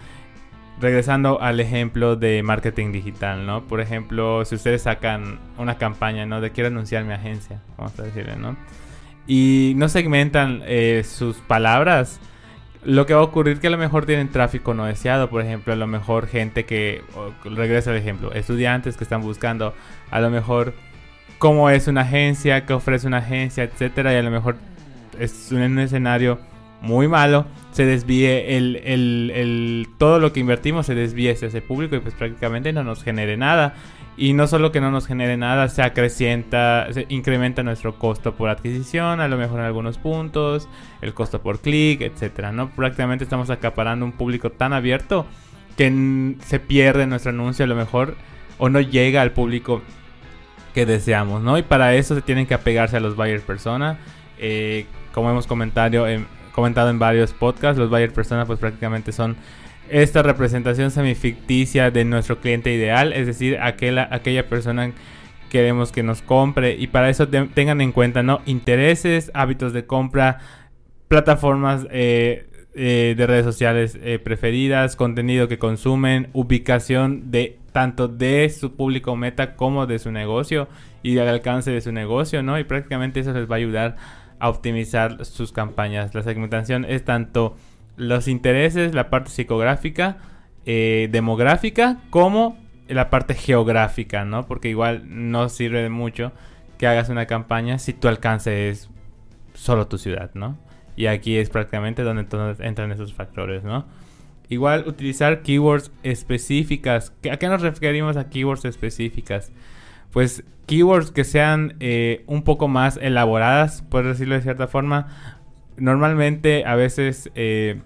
Regresando al ejemplo de marketing digital, ¿no? Por ejemplo, si ustedes sacan una campaña, ¿no? De quiero anunciar mi agencia, vamos a decirle, ¿no? Y no segmentan eh, sus palabras, lo que va a ocurrir que a lo mejor tienen tráfico no deseado, por ejemplo, a lo mejor gente que, regresa al ejemplo, estudiantes que están buscando a lo mejor cómo es una agencia, qué ofrece una agencia, etcétera, y a lo mejor es un, escenario muy malo, se desvíe el, el, el, todo lo que invertimos se desvíe hacia ese público y pues prácticamente no nos genere nada. Y no solo que no nos genere nada, se acrecienta, se incrementa nuestro costo por adquisición, a lo mejor en algunos puntos, el costo por clic, etcétera, ¿no? Prácticamente estamos acaparando un público tan abierto que se pierde nuestro anuncio a lo mejor o no llega al público que deseamos, ¿no? Y para eso se tienen que apegarse a los buyer persona. Eh, como hemos comentado en, comentado en varios podcasts, los buyer persona pues prácticamente son esta representación semificticia de nuestro cliente ideal, es decir, aquella, aquella persona queremos que nos compre y para eso tengan en cuenta no intereses, hábitos de compra, plataformas eh, eh, de redes sociales eh, preferidas, contenido que consumen, ubicación de tanto de su público meta como de su negocio y del alcance de su negocio, ¿no? Y prácticamente eso les va a ayudar a optimizar sus campañas. La segmentación es tanto los intereses, la parte psicográfica, eh, demográfica, como la parte geográfica, ¿no? Porque igual no sirve de mucho que hagas una campaña si tu alcance es solo tu ciudad, ¿no? Y aquí es prácticamente donde entran esos factores, ¿no? Igual utilizar keywords específicas. ¿A qué nos referimos a keywords específicas? Pues keywords que sean eh, un poco más elaboradas, por decirlo de cierta forma, normalmente a veces eh,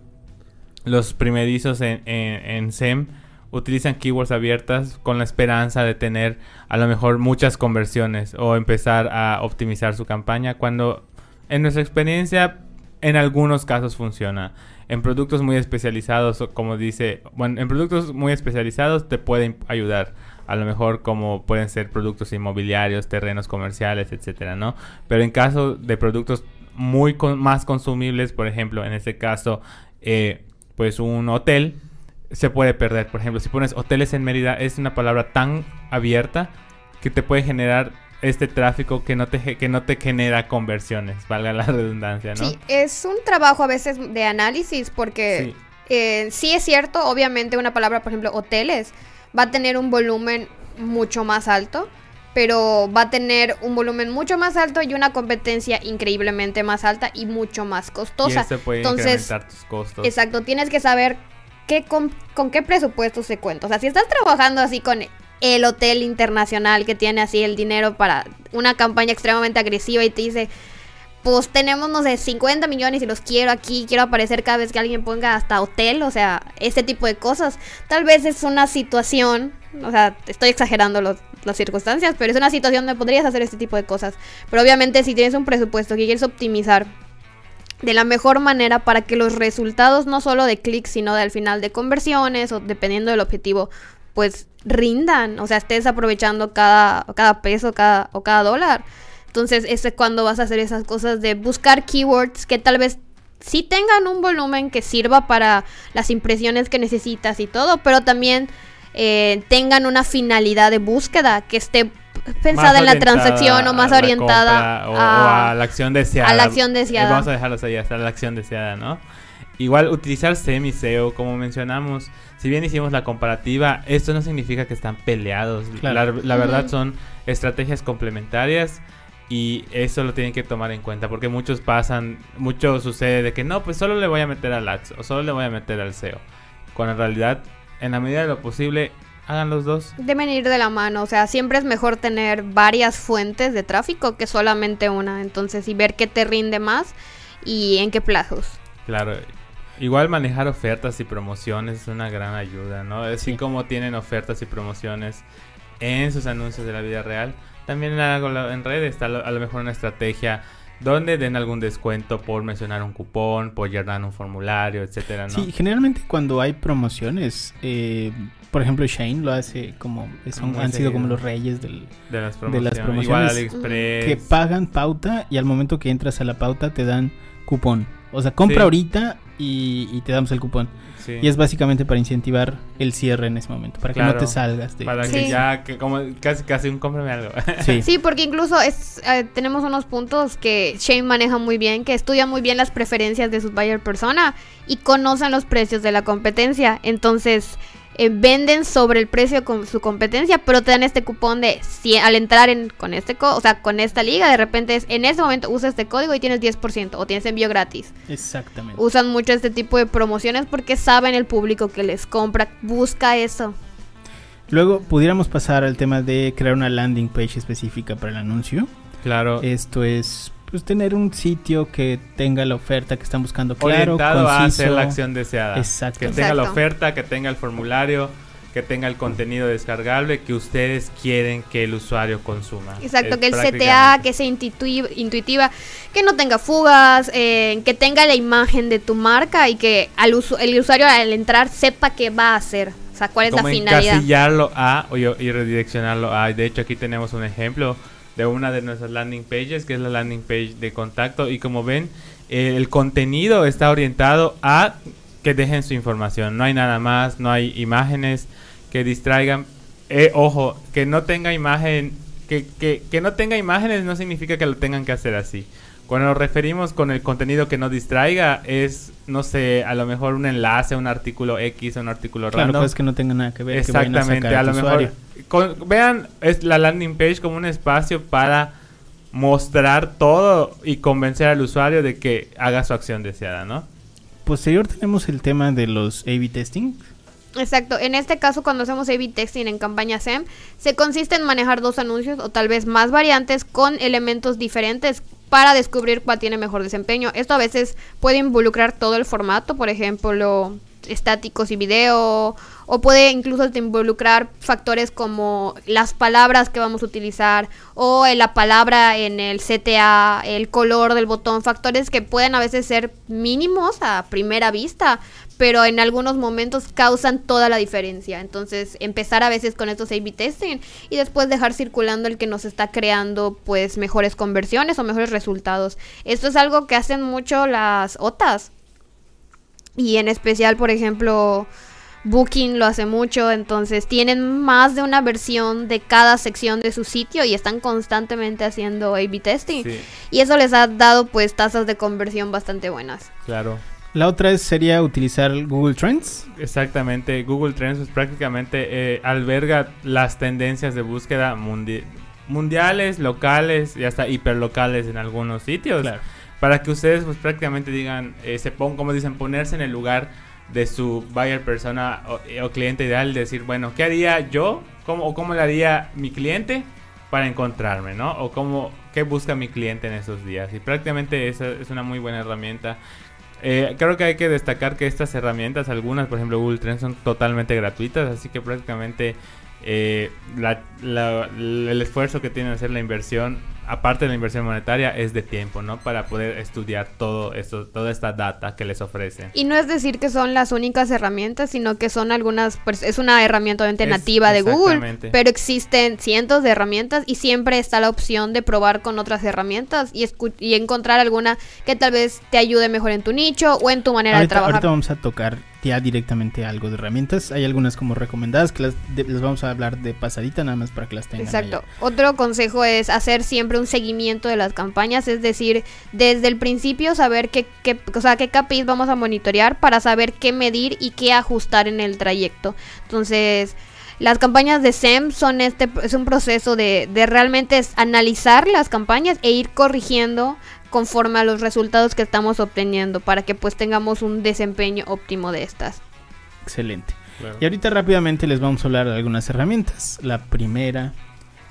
los primerizos en, SEM utilizan keywords abiertas con la esperanza de tener a lo mejor muchas conversiones o empezar a optimizar su campaña cuando en nuestra experiencia en algunos casos funciona. En productos muy especializados, como dice, bueno, en productos muy especializados te pueden ayudar. A lo mejor como pueden ser productos inmobiliarios, terrenos comerciales, etcétera, ¿no? Pero en caso de productos muy más consumibles, por ejemplo, en este caso, eh, pues un hotel se puede perder. Por ejemplo, si pones hoteles en Mérida, es una palabra tan abierta que te puede generar este tráfico que no te que no te genera conversiones, valga la redundancia, ¿no? Sí, es un trabajo a veces de análisis porque sí. Eh, sí es cierto, obviamente una palabra, por ejemplo, hoteles, va a tener un volumen mucho más alto pero va a tener un volumen mucho más alto y una competencia increíblemente más alta y mucho más costosa. Y esto puede Entonces, tus costos. Exacto, tienes que saber qué con, con qué presupuesto se cuenta. O sea, si estás trabajando así con el hotel internacional que tiene así el dinero para una campaña extremadamente agresiva y te dice, pues tenemos, no sé, 50 millones y los quiero aquí, quiero aparecer cada vez que alguien ponga hasta hotel, o sea, este tipo de cosas. Tal vez es una situación, o sea, estoy exagerando las circunstancias, pero es una situación donde podrías hacer este tipo de cosas. Pero obviamente si tienes un presupuesto que quieres optimizar de la mejor manera para que los resultados no solo de clics, sino de al final de conversiones o dependiendo del objetivo, pues rindan, o sea, estés aprovechando cada, cada peso cada, o cada dólar. Entonces, ese es cuando vas a hacer esas cosas de buscar keywords que tal vez sí tengan un volumen que sirva para las impresiones que necesitas y todo, pero también eh, tengan una finalidad de búsqueda que esté pensada en la transacción o más orientada compra o, o a la acción deseada. a la acción Eh. Vamos a dejarlos ahí hasta la acción deseada, ¿no? Igual utilizar semi SEO, como mencionamos, si bien hicimos la comparativa, esto no significa que están peleados. Claro. La, la verdad son estrategias complementarias y eso lo tienen que tomar en cuenta porque muchos pasan, mucho sucede de que no, pues solo le voy a meter al ads o solo le voy a meter al SEO. Cuando en realidad, en la medida de lo posible, hagan los dos. Deben ir de la mano, o sea, siempre es mejor tener varias fuentes de tráfico que solamente una, entonces y ver qué te rinde más y en qué plazos. Claro. Igual manejar ofertas y promociones es una gran ayuda, ¿no? Así Sí. como tienen ofertas y promociones en sus anuncios de la vida real, también en, en redes está a lo mejor una estrategia donde den algún descuento por mencionar un cupón, por llenar un formulario, etcétera, ¿no? Sí, generalmente cuando hay promociones, eh, por ejemplo, Shane lo hace como, son, han sido como los reyes del, de las de promociones. las promociones, Igual. AliExpress. que pagan pauta y al momento que entras a la pauta te dan cupón. O sea, compra Sí. ahorita y, y te damos el cupón. sí. Y es básicamente para incentivar el cierre en ese momento, para que no te salgas de... Para Sí. que ya, que como casi casi un cómprame algo. Sí. Sí, porque incluso es, eh, tenemos unos puntos que Shane maneja muy bien, que estudia muy bien las preferencias de su buyer persona y conocen los precios de la competencia. Entonces, eh, venden sobre el precio con su competencia, pero te dan este cupón de si al entrar en con este co- o sea, con esta liga, de repente es en este momento usa este código y tienes 10% o tienes envío gratis. Exactamente. Usan mucho este tipo de promociones porque saben el público que les compra, busca eso. Luego pudiéramos pasar al tema de crear una landing page específica para el anuncio. claro. Esto es pues tener un sitio que tenga la oferta que están buscando claro, orientado a conciso. hacer la acción deseada. Exacto. Que tenga la oferta, que tenga el formulario, que tenga el contenido descargable que ustedes quieren que el usuario consuma. Exacto, Es que el CTA, que sea intuitiva, intuitiva, que no tenga fugas, eh, que tenga la imagen de tu marca y que al usu- el usuario al entrar sepa qué va a hacer. O sea, cuál es la finalidad. encasillarlo a o y redireccionarlo a. De hecho, aquí tenemos un ejemplo de una de nuestras landing pages, que es la landing page de contacto. Y como ven, eh, el contenido está orientado a que dejen su información. No hay nada más, no hay imágenes que distraigan. Eh, ojo, que no tenga imagen, que, que, que no tenga imágenes no significa que lo tengan que hacer así. Cuando nos referimos con el contenido que no distraiga, es, no sé, a lo mejor un enlace, un artículo X, un artículo Claro, random. cosas que no tengan nada que ver. que a Exactamente, sacar a, tu lo mejor. con- vean es la landing page como un espacio para mostrar todo y convencer al usuario de que haga su acción deseada, ¿no? Posterior tenemos el tema de los A-B testing. Exacto, en este caso cuando hacemos A-B testing en campaña SEM, se consiste en manejar dos anuncios o tal vez más variantes con elementos diferentes para descubrir cuál tiene mejor desempeño. Esto a veces puede involucrar todo el formato, por ejemplo, estáticos y video, o puede incluso involucrar factores como las palabras que vamos a utilizar, o la palabra en el CTA, el color del botón, factores que pueden a veces ser mínimos a primera vista, pero en algunos momentos causan toda la diferencia. Entonces, empezar a veces con estos A-B testing y después dejar circulando el que nos está creando pues mejores conversiones o mejores resultados. Esto es algo que hacen mucho las OTAs. Y en especial, por ejemplo, Booking lo hace mucho, entonces tienen más de una versión de cada sección de su sitio y están constantemente haciendo A-B testing. Sí, Y eso les ha dado pues tasas de conversión bastante buenas. claro. La otra es, sería utilizar Google Trends. Exactamente. Google Trends pues, prácticamente eh, alberga las tendencias de búsqueda mundi- mundiales, locales y hasta hiperlocales en algunos sitios. Claro. Para que ustedes pues prácticamente digan, eh, se pongan, como dicen, ponerse en el lugar de su buyer persona o, eh, o cliente ideal, decir, bueno, ¿qué haría yo? ¿Cómo, ¿O cómo le haría mi cliente para encontrarme, ¿no? O cómo, qué busca mi cliente en esos días. Y prácticamente esa es una muy buena herramienta. Eh, creo que hay que destacar que estas herramientas, algunas, por ejemplo Google Trends, son totalmente gratuitas, así que prácticamente eh, el esfuerzo que tienen hacer la inversión, aparte de la inversión monetaria, es de tiempo, ¿no? Para poder estudiar todo esto, toda esta data que les ofrecen. Y no es decir que son las únicas herramientas, sino que son algunas, pues, es una herramienta obviamente Es- nativa de Google, pero existen cientos de herramientas y siempre está la opción de probar con otras herramientas y, y encontrar alguna que tal vez te ayude mejor en tu nicho o en tu manera de trabajar. ahorita vamos a tocar ya directamente algo de herramientas. Hay algunas como recomendadas que las, de- les vamos a hablar de pasadita nada más para que las tengan. Exacto. Otro consejo es hacer siempre un seguimiento de las campañas, es decir, desde el principio saber qué, qué, o sea, qué KPIs vamos a monitorear para saber qué medir y qué ajustar en el trayecto. Entonces, las campañas de SEM son este es un proceso de, de realmente analizar las campañas e ir corrigiendo conforme a los resultados que estamos obteniendo para que pues tengamos un desempeño óptimo de estas. Excelente. Y ahorita rápidamente les vamos a hablar de algunas herramientas. La primera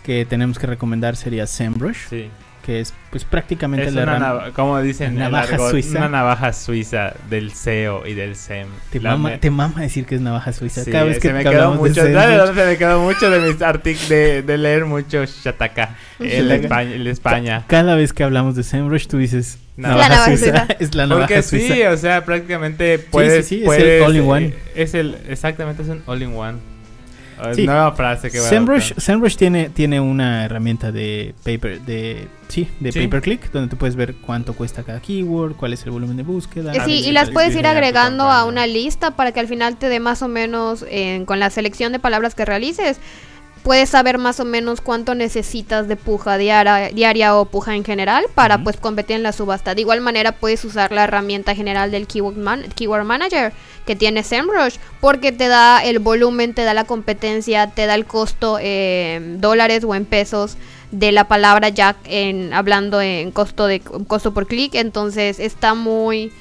que tenemos que recomendar sería SEMrush, Sí. Que es pues prácticamente Es la una herramienta. nava- como dicen, en el navaja argot, suiza. una navaja suiza del SEO y del SEM. Te mama, me- te mama decir que es navaja suiza. Sí, Cada vez que, se me que quedó hablamos de mucho, ¿sabes de se me quedó mucho de mis artículos de, de leer mucho Shataka, el. España, el España. Cada vez que hablamos de SEMrush, tú dices La navaja, navaja suiza. suiza. es la navaja Porque suiza. sí, o sea, prácticamente puedes... sí, sí, es el puedes, all-in-one. eh, Es el, exactamente, es un all-in-one. Eh, Sí. Nueva frase que SEMrush. SEMrush tiene, tiene una herramienta de paper, de sí, de Sí. pay per click, donde tú puedes ver cuánto cuesta cada keyword, cuál es el volumen de búsqueda. Eh, Sí, y las puedes ir agregando a una lista para que al final te dé más o menos, eh, con la selección de palabras que realices, puedes saber más o menos cuánto necesitas de puja diaria, diaria o puja en general para pues competir en la subasta. De igual manera puedes usar la herramienta general del Keyword, Man- Keyword Manager que tiene SEMrush porque te da el volumen, te da la competencia, te da el costo eh, en dólares o en pesos de la palabra ya en hablando en costo de costo por clic, entonces está muy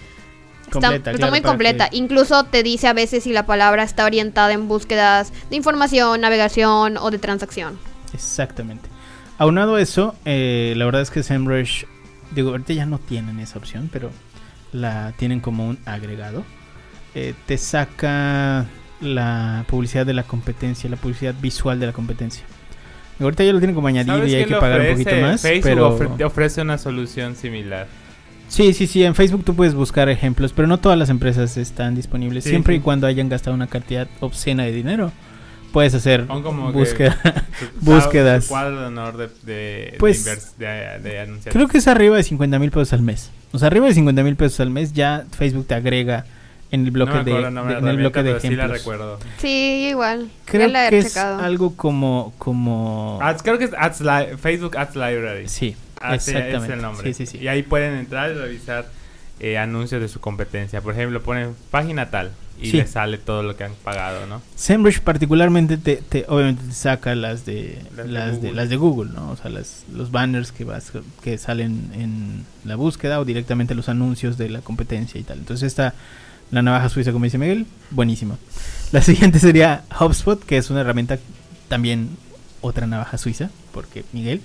Completa, está claro, muy completa. que- Incluso te dice a veces si la palabra está orientada en búsquedas de información, navegación o de transacción. Exactamente. Aunado a eso, eh, la verdad es que SEMrush, digo, ahorita ya no tienen esa opción, pero la tienen como un agregado. Eh, te saca la publicidad de la competencia, la publicidad visual de la competencia. Ahorita ya lo tienen como añadir ¿Sabes y hay que pagar un poquito más. Facebook pero... ofre- te ofrece una solución similar. Sí, sí, sí, en Facebook tú puedes buscar ejemplos, pero no todas las empresas están disponibles. Sí, Siempre sí. y cuando hayan gastado una cantidad obscena de dinero, puedes hacer como que búsqueda. Búsquedas. cuadro de honor de, de, Pues, de, invers- de- de anunciar. Creo que es arriba de 50 mil pesos al mes. O sea, arriba de 50 mil pesos al mes ya Facebook te agrega en el bloque no de, en el bloque de pero sí la ejemplos. recuerdo. Sí, igual. Creo ya la he que es checado. algo como como Ads- creo que es Ads Li- Facebook Ads Library. sí, Ah, sí, es el nombre. Sí, sí. Y ahí pueden entrar y revisar eh, anuncios de su competencia. Por ejemplo, ponen página tal y les sale todo lo que han pagado, ¿no? SEMrush particularmente te, te- obviamente te saca las de Las las, de de, Google. las de Google, ¿no? O sea, las, los banners que vas que salen en la búsqueda o directamente los anuncios de la competencia y tal. Entonces esta la navaja suiza como dice Miguel, buenísima. La siguiente sería HubSpot, que es una herramienta también otra navaja suiza, porque Miguel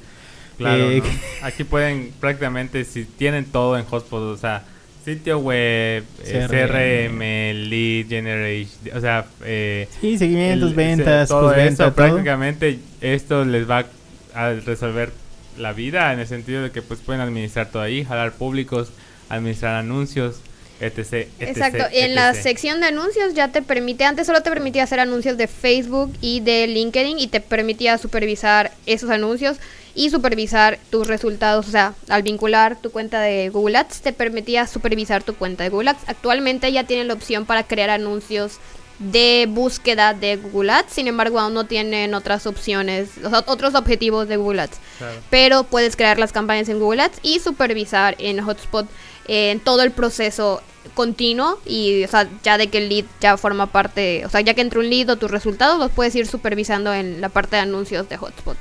Claro, Eh, ¿no? Aquí pueden prácticamente, si tienen todo en Hotspot, o sea, sitio web, eh, CRM. CRM, lead generation, o sea, eh, Sí, seguimientos, el- ventas, todo eso, todo. prácticamente esto les va a resolver la vida en el sentido de que pues pueden administrar todo ahí, jalar públicos, administrar anuncios, etc. etc, Exacto, en la sección de anuncios ya te permite, antes solo te permitía hacer anuncios de Facebook y de LinkedIn y te permitía supervisar esos anuncios y supervisar tus resultados, o sea, al vincular tu cuenta de Google Ads te permitía supervisar tu cuenta de Google Ads. Actualmente ya tienen la opción para crear anuncios de búsqueda de Google Ads, sin embargo aún no tienen otras opciones, otros objetivos de Google Ads Claro. pero puedes crear las campañas en Google Ads y supervisar en Hotspot eh, en todo el proceso continuo y o sea, ya de que el lead ya forma parte, o sea, ya que entra un lead o tus resultados los puedes ir supervisando en la parte de anuncios de Hotspot.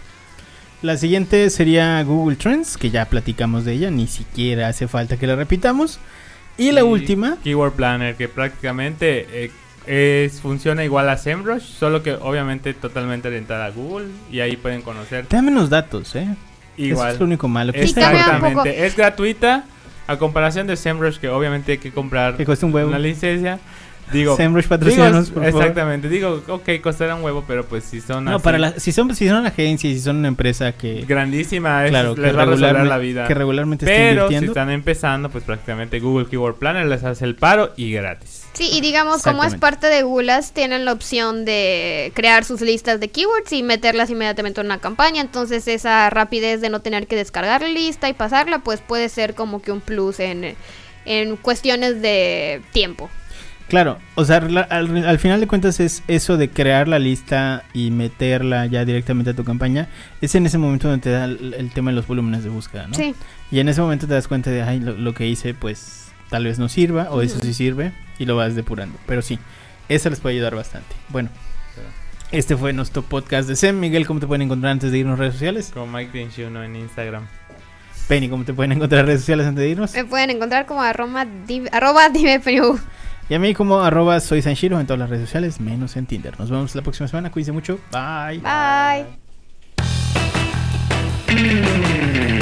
La siguiente sería Google Trends, que ya platicamos de ella, ni siquiera hace falta que la repitamos. Y la última, Keyword Planner, que prácticamente eh, es, funciona igual a SEMrush, solo que obviamente totalmente orientada a Google. Y ahí pueden conocer te da menos datos, ¿eh? Eso igual. es lo único malo. Que. Exactamente. Es gratuita a comparación de SEMrush, que obviamente hay que comprar que cuesta un huevo. una licencia. Digo, SEMrush digo, patrocínanos, por favor. exactamente. Digo, ok, costará un huevo, pero pues si son No, así, para la, si son si son una agencia y si son una empresa que grandísima, es- claro, que, les va a la vida. que regularmente está Pero si invirtiendo. están empezando, pues prácticamente Google Keyword Planner les hace el paro y gratis. Sí, y digamos, como es parte de Gulas, tienen la opción de crear sus listas de keywords y meterlas inmediatamente en una campaña. Entonces, esa rapidez de no tener que descargar la lista y pasarla, pues puede ser como que un plus en, en cuestiones de tiempo. Claro, o sea, la- al, al final de cuentas es eso de crear la lista y meterla ya directamente a tu campaña. Es en ese momento donde te da el, el tema de los volúmenes de búsqueda, ¿no? Sí, Y en ese momento te das cuenta de, ay, lo, lo que hice, pues tal vez no sirva, o eso sí sirve, y lo vas depurando. Pero sí, eso les puede ayudar bastante. Bueno, este fue nuestro podcast de SEM. Miguel, ¿cómo te pueden encontrar antes de irnos a redes sociales? Como Mike Dinshuno en Instagram. Penny, ¿cómo te pueden encontrar en redes sociales antes de irnos? me pueden encontrar como arroba, di- arroba. Y a mí como arroba soy Sanshiro en todas las redes sociales, menos en Tinder. Nos vemos la próxima semana, cuídense mucho. Bye. Bye.